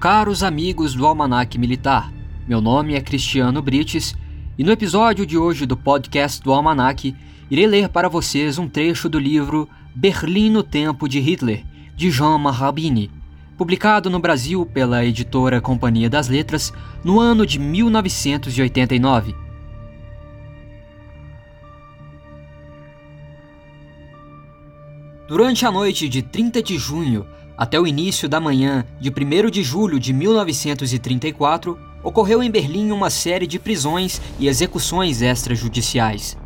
caros amigos do Almanac Militar. Meu nome é Cristiano Brites e no episódio de hoje do podcast do Almanac irei ler para vocês um trecho do livro Berlim no Tempo de Hitler, de Jean Marabini, publicado no Brasil pela editora Companhia das Letras no ano de 1989. Durante a noite de 30 de junho até o início da manhã de 1 de julho de 1934, ocorreu em Berlim uma série de prisões e execuções extrajudiciais.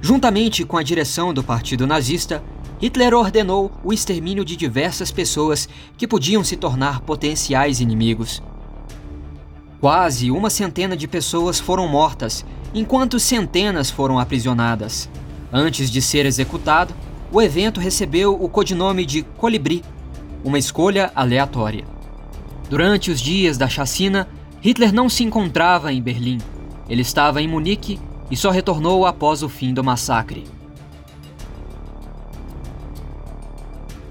Juntamente com a direção do Partido Nazista, Hitler ordenou o extermínio de diversas pessoas que podiam se tornar potenciais inimigos. Quase uma centena de pessoas foram mortas, enquanto centenas foram aprisionadas. Antes de ser executado, o evento recebeu o codinome de Colibri, uma escolha aleatória. Durante os dias da chacina, Hitler não se encontrava em Berlim. Ele estava em Munique e só retornou após o fim do massacre.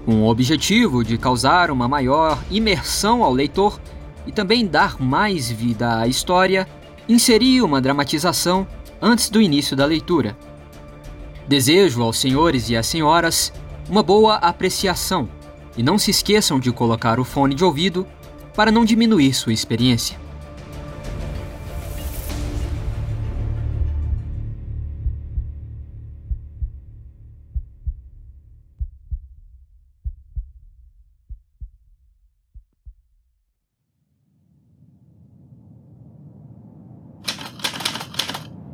Com o objetivo de causar uma maior imersão ao leitor e também dar mais vida à história, inseri uma dramatização antes do início da leitura. Desejo aos senhores e às senhoras uma boa apreciação e não se esqueçam de colocar o fone de ouvido para não diminuir sua experiência.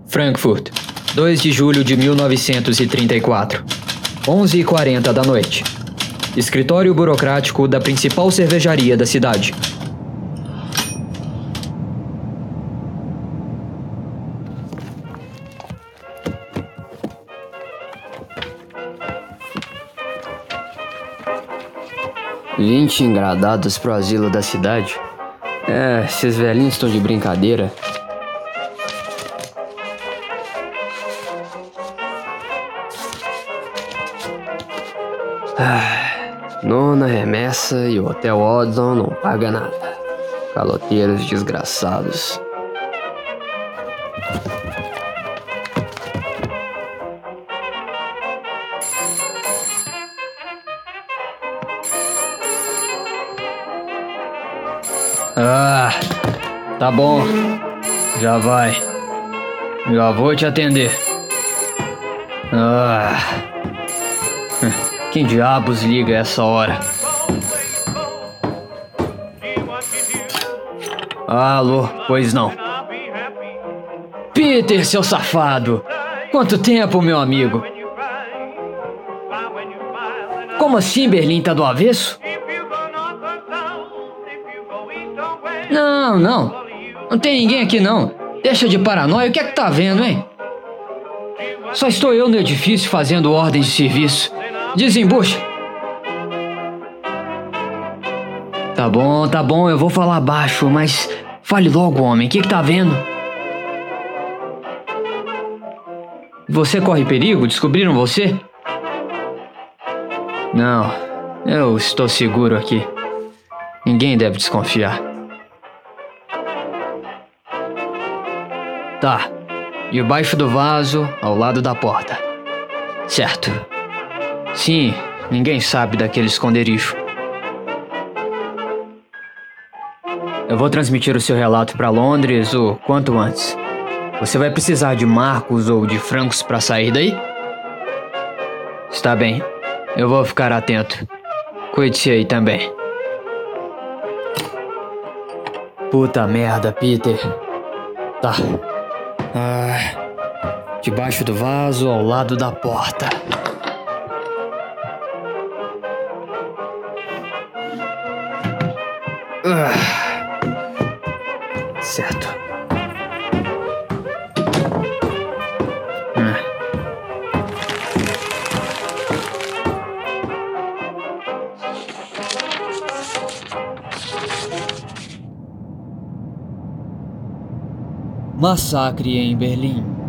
Frankfurt, 2 de julho de 1934, 11h40 da noite. Escritório burocrático da principal cervejaria da cidade. Vinte engradados pro asilo da cidade? É, esses velhinhos estão de brincadeira. Nona remessa e o Hotel Odson não paga nada. Caloteiros desgraçados. Ah, tá bom. Já vai. Já vou te atender. Ah. Quem diabos liga essa hora? Alô, pois não. Peter, seu safado! Quanto tempo, meu amigo? Como assim Berlim tá do avesso? Não, não. Não tem ninguém aqui não. Deixa de paranoia, o que é que tá vendo, hein? Só estou eu no edifício fazendo ordens de serviço. Desembucha. Tá bom, tá bom, eu vou falar baixo, mas fale logo, homem. O que, que tá vendo? Você corre perigo? Descobriram você? Não, eu estou seguro aqui. Ninguém deve desconfiar. Tá, debaixo do vaso, ao lado da porta. Certo. Sim, ninguém sabe daquele esconderijo. Eu vou transmitir o seu relato para Londres o quanto antes. Você vai precisar de marcos ou de francos para sair daí? Está bem. Eu vou ficar atento. Cuide-se aí também. Puta merda, Peter. Tá. Ah, debaixo do vaso, ao lado da porta. Ah, certo. Ah. Massacre em Berlim.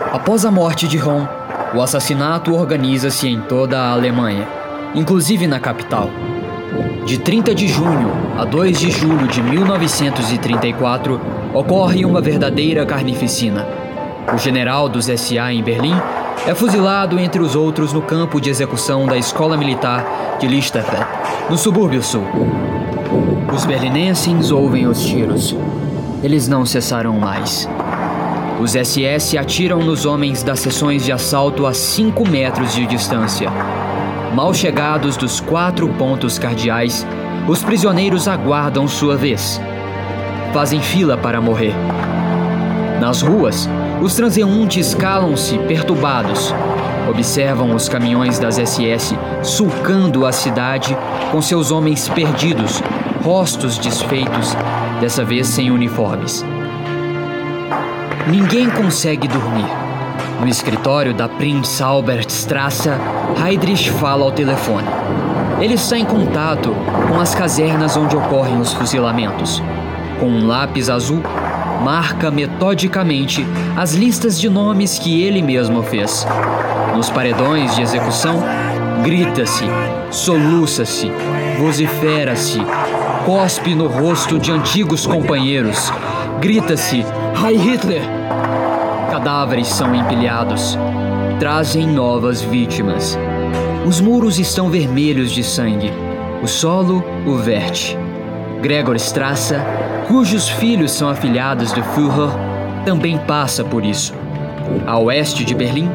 Após a morte de Ron, o assassinato organiza-se em toda a Alemanha, inclusive na capital. De 30 de junho a 2 de julho de 1934, ocorre uma verdadeira carnificina. O general dos SA em Berlim é fuzilado entre os outros no campo de execução da Escola Militar de Lichterfeld, no subúrbio sul. Os berlinenses ouvem os tiros. Eles não cessarão mais. Os SS atiram nos homens das seções de assalto a 5 metros de distância. Mal chegados dos quatro pontos cardeais, os prisioneiros aguardam sua vez. Fazem fila para morrer. Nas ruas, os transeuntes calam-se perturbados. Observam os caminhões das SS sulcando a cidade com seus homens perdidos, rostos desfeitos, dessa vez sem uniformes. Ninguém consegue dormir. No escritório da Prince Albert Strasse, Heydrich fala ao telefone. Ele está em contato com as casernas onde ocorrem os fuzilamentos. Com um lápis azul, marca metodicamente as listas de nomes que ele mesmo fez. Nos paredões de execução, grita-se, soluça-se, vocifera-se, cospe no rosto de antigos companheiros, grita-se Heil Hitler! Cadáveres são empilhados. Trazem novas vítimas. Os muros estão vermelhos de sangue. O solo o verte. Gregor Strasser, cujos filhos são afilhados do Führer, também passa por isso. A oeste de Berlim,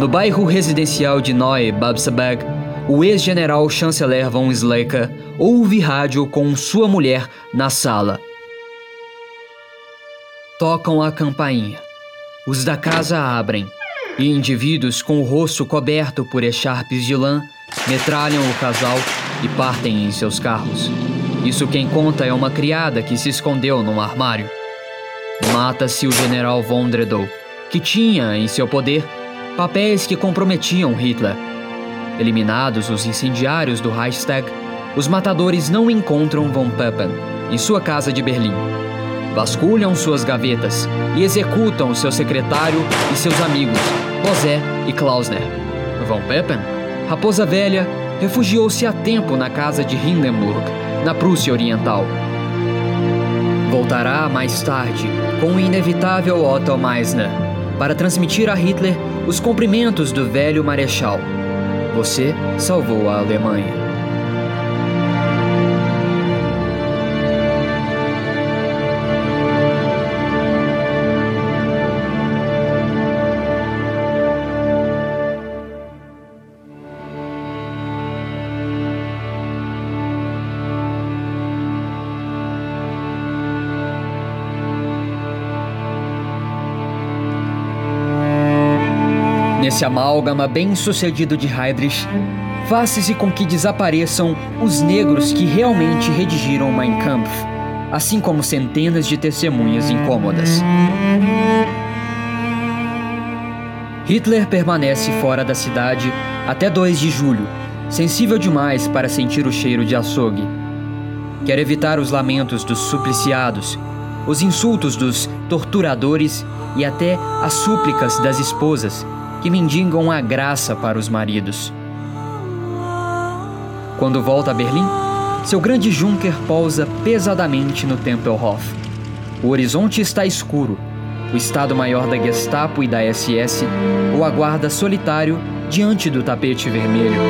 no bairro residencial de Neue Babsberg, o ex-general chanceler von Schleicher ouve rádio com sua mulher na sala tocam a campainha. Os da casa abrem, e indivíduos com o rosto coberto por echarpes de lã metralham o casal e partem em seus carros. Isso quem conta é uma criada que se escondeu num armário. Mata-se o general von Dredow, que tinha em seu poder papéis que comprometiam Hitler. Eliminados os incendiários do Reichstag, os matadores não encontram von Papen em sua casa de Berlim vasculham suas gavetas e executam seu secretário e seus amigos, José e Klausner. Von Peppen, raposa velha, refugiou-se a tempo na casa de Hindenburg, na Prússia Oriental. Voltará mais tarde com o inevitável Otto Meissner para transmitir a Hitler os cumprimentos do velho marechal. Você salvou a Alemanha. Esse amálgama bem-sucedido de Heydrich faz-se com que desapareçam os negros que realmente redigiram Mein Kampf, assim como centenas de testemunhas incômodas. Hitler permanece fora da cidade até 2 de julho, sensível demais para sentir o cheiro de açougue. Quer evitar os lamentos dos supliciados, os insultos dos torturadores e até as súplicas das esposas que mendigam a graça para os maridos. Quando volta a Berlim, seu grande Junker pousa pesadamente no Tempelhof. O horizonte está escuro. O Estado-Maior da Gestapo e da SS o aguarda solitário diante do tapete vermelho.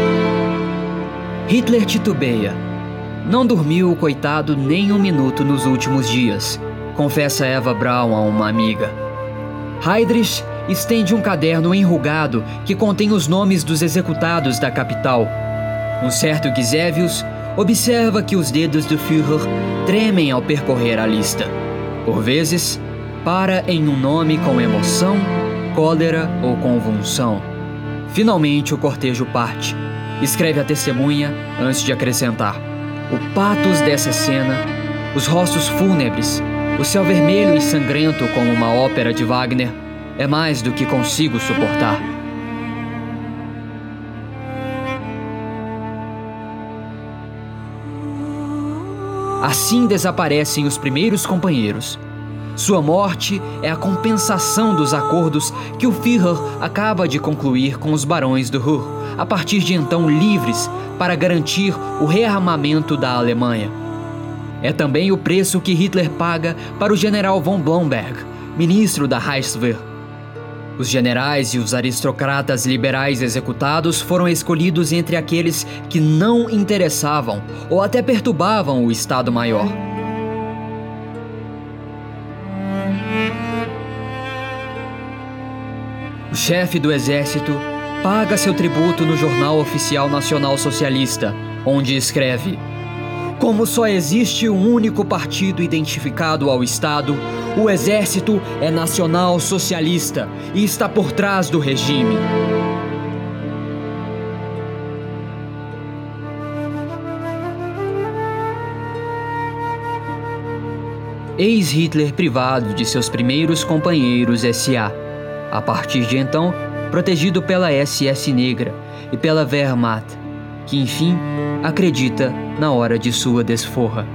Hitler titubeia. Não dormiu o coitado nem um minuto nos últimos dias, confessa Eva Braun a uma amiga. Heydrich estende um caderno enrugado que contém os nomes dos executados da capital. Um certo Gisevius observa que os dedos do Führer tremem ao percorrer a lista. Por vezes, para em um nome com emoção, cólera ou convulsão. Finalmente o cortejo parte. Escreve a testemunha antes de acrescentar: O patos dessa cena, os rostos fúnebres, o céu vermelho e sangrento como uma ópera de Wagner é mais do que consigo suportar. Assim desaparecem os primeiros companheiros. Sua morte é a compensação dos acordos que o Führer acaba de concluir com os barões do Ruhr, a partir de então livres para garantir o rearmamento da Alemanha. É também o preço que Hitler paga para o general von Blomberg, ministro da Reichswehr. Os generais e os aristocratas liberais executados foram escolhidos entre aqueles que não interessavam ou até perturbavam o Estado-Maior. O chefe do exército paga seu tributo no Jornal Oficial Nacional Socialista, onde escreve: Como só existe um único partido identificado ao Estado, o exército é nacional socialista e está por trás do regime. Ex-Hitler privado de seus primeiros companheiros SA a partir de então, protegido pela SS Negra e pela Wehrmacht, que enfim acredita na hora de sua desforra.